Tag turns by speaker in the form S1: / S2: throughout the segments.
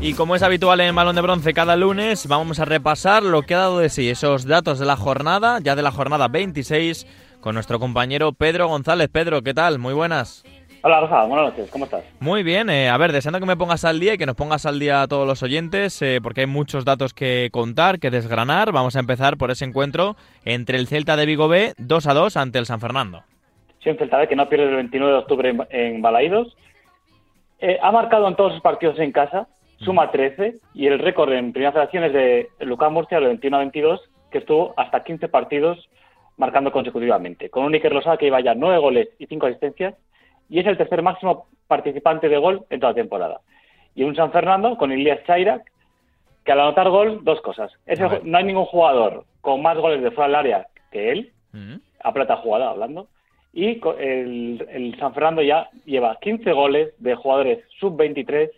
S1: Y como es habitual en Balón de Bronce cada lunes, vamos a repasar lo que ha dado de sí esos datos de la jornada, ya de la jornada 26, con nuestro compañero Pedro González. Pedro, ¿qué tal? Muy buenas.
S2: Hola Rafa, buenas noches, ¿cómo estás?
S1: Muy bien, eh, a ver, deseando que me pongas al día y que nos pongas al día a todos los oyentes, eh, porque hay muchos datos que contar, que desgranar. Vamos a empezar por ese encuentro entre el Celta de Vigo B 2 a 2 ante el San Fernando.
S2: Sí, un Celta B que no pierde el 29 de octubre en, en Balaidos. Eh, ha marcado en todos sus partidos en casa, suma 13, y el récord en primeras federación es de Lucas Murcia, el 21 a 22, que estuvo hasta 15 partidos marcando consecutivamente, con un Iker Rosada que iba ya 9 goles y 5 asistencias, y es el tercer máximo participante de gol en toda la temporada. Y un San Fernando con Ilias Chairak, que al anotar gol, dos cosas. no hay ningún jugador con más goles de fuera del área que él, a plata jugada hablando, y el, el, San Fernando ya lleva 15 goles de jugadores sub-23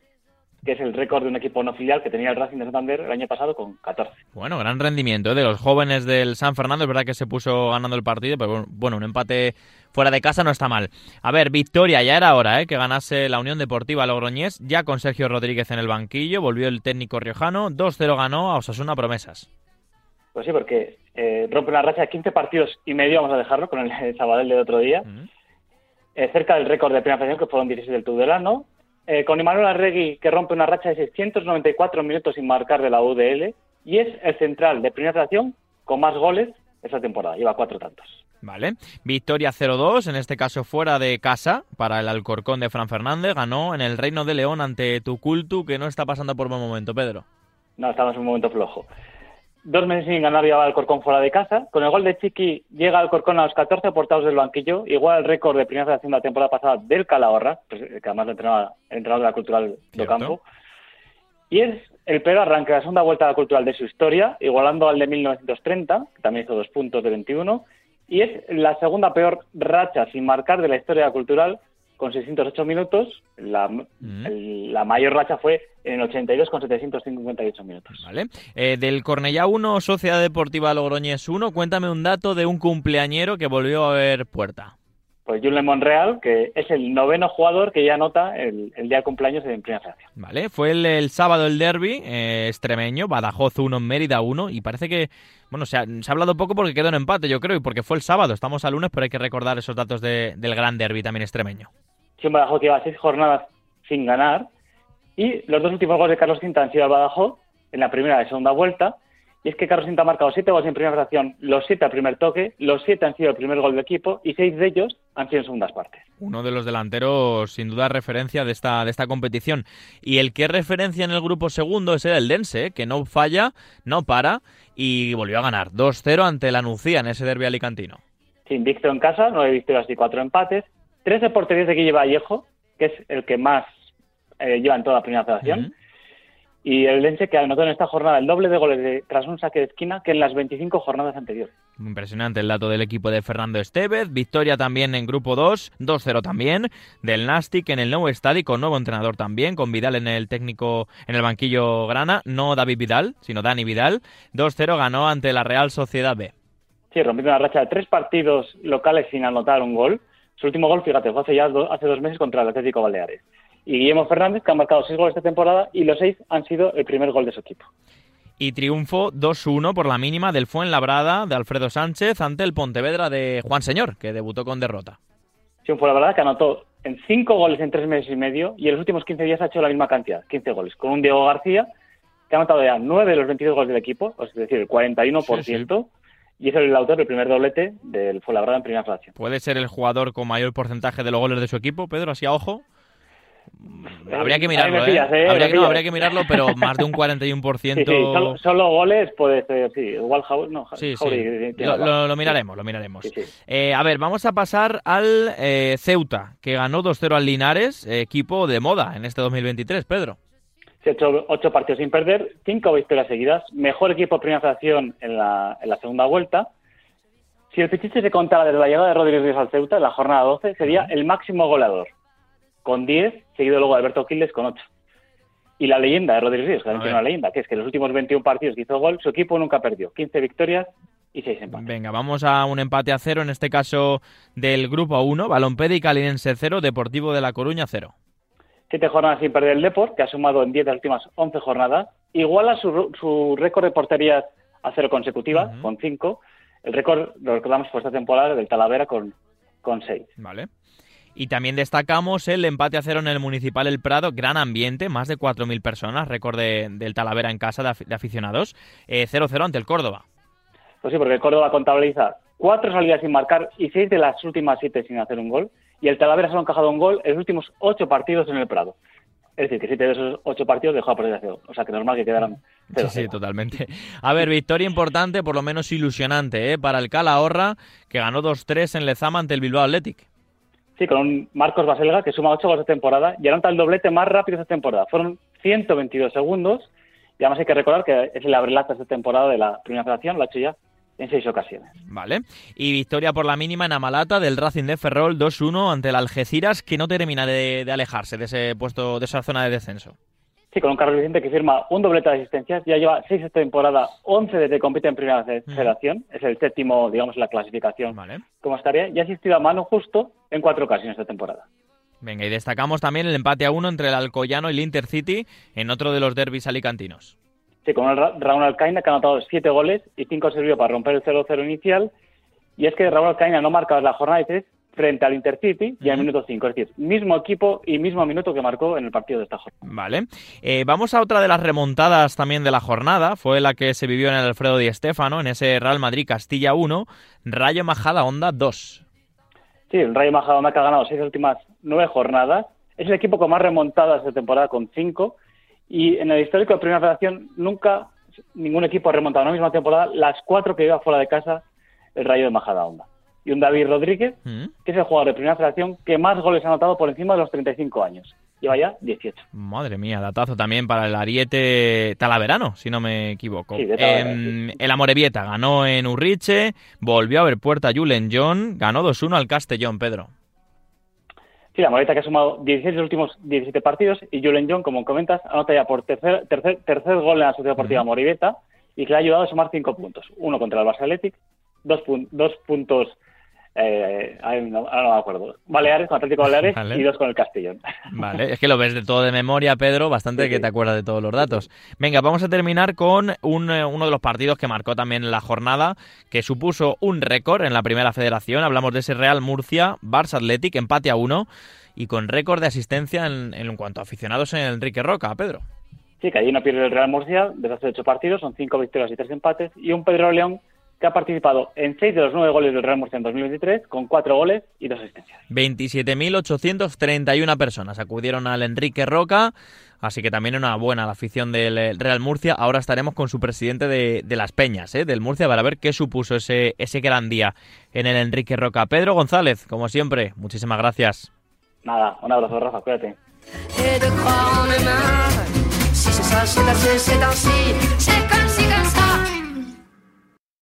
S2: que es el récord de un equipo no filial que tenía el Racing de Santander el año pasado con 14.
S1: Bueno, gran rendimiento ¿eh? de los jóvenes del San Fernando. Es verdad que se puso ganando el partido, pero bueno, un empate fuera de casa no está mal. A ver, victoria, ya era hora ¿eh? que ganase la Unión Deportiva Logroñés, ya con Sergio Rodríguez en el banquillo, volvió el técnico riojano, 2-0 ganó a Osasuna Promesas.
S2: Pues sí, porque eh, rompe una racha de 15 partidos y medio, vamos a dejarlo, con el, Sabadell de otro día. Eh, cerca del récord de primera federación, que fueron 16 del Tudelano, eh, con Emanuel Arregui, que rompe una racha de 694 minutos sin marcar de la UDL, y es el central de primera federación con más goles esa temporada, lleva cuatro tantos.
S1: Vale, victoria 0-2, en este caso fuera de casa, para el Alcorcón de Fran Fernández, ganó en el Reino de León ante Tucultu, que no está pasando por buen momento, Pedro.
S2: No, estamos en un momento flojo dos meses sin ganar va Alcorcón fuera de casa. Con el gol de Chiqui llega Alcorcón a los 14 aportados del banquillo, igual el récord de primera federación de la temporada pasada del Calahorra, pues, que además entrenaba el entrenador de la Cultural de Campo. Y es el peor arranque de la segunda vuelta de la Cultural de su historia, igualando al de 1930, que también hizo dos puntos de 21. Y es la segunda peor racha sin marcar de la historia de la Cultural, con 608 minutos. La, mm. la mayor racha fue en el 82 con 758 minutos.
S1: Vale. Eh, del Cornellá 1, Sociedad Deportiva Logroñés 1, cuéntame un dato de un cumpleañero que volvió a ver puerta.
S2: Pues Jules Monreal, que es el noveno jugador que ya anota el, día de cumpleaños en primera federación.
S1: Vale, fue el, sábado el derby eh, extremeño, Badajoz 1, Mérida 1, y parece que, bueno, se ha, se ha, hablado poco porque quedó en empate, yo creo, y porque fue el sábado, estamos al lunes, pero hay que recordar esos datos del gran derby también extremeño.
S2: Sí, un Badajoz que lleva seis jornadas sin ganar, y los dos últimos goles de Carlos Cinta han sido al Badajoz, en la primera y segunda vuelta. Y es que Carlos Cinta ha marcado siete goles en primera fracción, los siete al primer toque, los siete han sido el primer gol del equipo y seis de ellos han sido en segundas partes.
S1: Uno de los delanteros, sin duda, referencia de esta, de esta competición. Y el que es referencia en el grupo segundo es el Dense, que no falla, no para y volvió a ganar 2-0 ante la Nucía en ese derbi alicantino.
S2: Sí, invicto en casa, nueve victorias y cuatro empates. Tres de porterías de Guille Vallejo, que es el que más eh, lleva en toda la primera federación. Y el Lense que anotó en esta jornada el doble de goles de, tras un saque de esquina que en las 25 jornadas anteriores.
S1: Impresionante el dato del equipo de Fernando Estevez. Victoria también en grupo 2, 2-0 también. Del Nastic en el nuevo estadio con nuevo entrenador también, con Vidal en el técnico, en el banquillo grana. No David Vidal, sino Dani Vidal. 2-0 ganó ante la Real Sociedad B.
S2: Sí, rompiendo una racha de tres partidos locales sin anotar un gol. Su último gol, fíjate, fue hace ya hace dos meses contra el Atlético Baleares y Guillermo Fernández, que ha marcado seis goles esta temporada y los seis han sido el primer gol de su equipo.
S1: Y triunfo 2-1 por la mínima del Fuenlabrada de Alfredo Sánchez ante el Pontevedra de Juan Señor, que debutó con derrota.
S2: Sí, un Fuenlabrada que anotó en cinco goles en tres meses y medio y en los últimos 15 días ha hecho la misma cantidad, 15 goles, con un Diego García que ha anotado ya 9 de los 22 goles del equipo, es decir, el 41%. Y es el autor del primer doblete del Fuenlabrada en primera fracción.
S1: ¿Puede ser el jugador con mayor porcentaje de los goles de su equipo, Pedro, así a ojo? Habría que mirarlo, ¿eh? ¿eh? Habría, que, mirarlo, pero más de un 41%.
S2: solo, goles puede ser, sí. Igual no,
S1: sí, Lo, miraremos, lo miraremos. Eh, a ver, vamos a pasar al Ceuta, que ganó 2-0 al Linares, equipo de moda en este 2023, Pedro.
S2: Se ha hecho ocho partidos sin perder, cinco victorias seguidas, mejor equipo de primera fracción en la, en la segunda vuelta. Si el Pichiche se contara desde la llegada de Rodríguez Ríos al Ceuta, en la jornada 12, sería el máximo goleador con 10, seguido luego de Alberto Quiles con 8. Y la leyenda de Rodríguez Ríos, que tiene una leyenda, que es que en los últimos 21 partidos que hizo gol, su equipo nunca perdió. 15 victorias y 6 empates.
S1: Venga, vamos a un empate a cero, en este caso del grupo 1, Balompédica Calinense 0, Deportivo de La Coruña 0.
S2: Siete jornadas sin perder el Deport, que ha sumado en 10 de las últimas 11 jornadas. Iguala su, su récord de porterías a cero consecutiva, con 5. El récord, lo recordamos por esta temporada, del Talavera con, con 6.
S1: Vale. Y también destacamos el empate a cero en el Municipal El Prado, gran ambiente, más de 4.000 personas, récord del Talavera en casa de, aficionados, 0-0 eh, ante el Córdoba.
S2: Pues sí, porque el Córdoba contabiliza cuatro salidas sin marcar y seis de las últimas siete sin hacer un gol, y el Talavera solo ha encajado un gol en los últimos ocho partidos en el Prado. Es decir, que siete de esos ocho partidos dejó a perder O sea, que normal que quedaran
S1: Sí, sí, totalmente. A ver, victoria importante, por lo menos ilusionante, ¿eh? para el Calahorra, que ganó 2-3 en Lezama ante el Bilbao Athletic.
S2: Sí, con un Marcos Baselga que suma 8 goles de temporada y anota el doblete más rápido esta temporada. Fueron 122 segundos y además hay que recordar que es el abrelata esta temporada de la primera federación, lo ha hecho ya en seis ocasiones.
S1: Vale. Y victoria por la mínima en Amalata del Racing de Ferrol 2-1 ante el Algeciras que no termina de, de alejarse de ese puesto, de esa zona de descenso.
S2: Sí, con un Carlos Vicente que firma un doblete de asistencias, ya lleva seis esta temporada, 11 desde que compite en primera federación, es el séptimo, digamos, la clasificación vale. como estaría, y ha asistido a mano justo en cuatro ocasiones esta temporada.
S1: Venga, y destacamos también el empate a uno entre el Alcoyano y el Intercity en otro de los derbis alicantinos.
S2: Sí, con el Raúl Alcaina que ha anotado siete goles y cinco sirvió para romper el 0-0 inicial. Y es que Raúl Alcaina no marcaba la jornada de frente al Intercity y al minuto 5. Es decir, mismo equipo y mismo minuto que marcó en el partido de esta jornada.
S1: Vale. Eh, vamos a otra de las remontadas también de la jornada. Fue la que se vivió en el Alfredo Di Stéfano, en ese Real Madrid Castilla 1, Rayo Majada Onda 2.
S2: Sí, el Rayo Majada Onda que ha ganado seis últimas nueve jornadas. Es el equipo con más remontadas de temporada con cinco. Y en el histórico de Primera Federación nunca ningún equipo ha remontado en la misma temporada las cuatro que iba fuera de casa el Rayo de Majada Onda y un David Rodríguez, mm. que es el jugador de primera federación que más goles ha anotado por encima de los 35 años. Lleva ya 18.
S1: Madre mía, datazo también para el Ariete Talaverano, si no me equivoco. Em, el Amorebieta ganó en Urriche, volvió a ver puerta Julen John, ganó 2-1 al Castellón, Pedro.
S2: Sí, la Amorebieta que ha sumado 16 de los últimos 17 partidos y Julen John, como comentas, anota ya por tercer, tercer, tercer gol en la Sociedad Deportiva uh y que le ha ayudado a sumar 5 puntos. Uno contra el Barça Athletic, dos, dos puntos eh, no, no, me acuerdo. Baleares, con Atlético Baleares y dos con el Castellón.
S1: Vale, es que lo ves de todo de memoria, Pedro, bastante que te acuerdas de todos los datos. Venga, vamos a terminar con un, eh, uno de los partidos que marcó también la jornada, que supuso un récord en la primera federación. Hablamos de ese Real Murcia, Barça Athletic, empate a uno y con récord de asistencia en, en cuanto a aficionados en Enrique Roca, Pedro.
S2: Sí, que allí no pierde el Real Murcia desde hace ocho partidos, son cinco victorias y tres empates, y un Pedro León que ha participado en seis de los nueve goles del Real Murcia en 2023, con cuatro goles y dos asistencias.
S1: 27.831 personas acudieron al Enrique Roca, así que también una buena la afición del eh, Real Murcia. Ahora estaremos con su presidente de, las Peñas, ¿eh? del Murcia, para ver qué supuso ese, ese gran día en el Enrique Roca. Pedro González, como siempre, muchísimas gracias.
S2: Nada, un abrazo, Rafa, cuídate.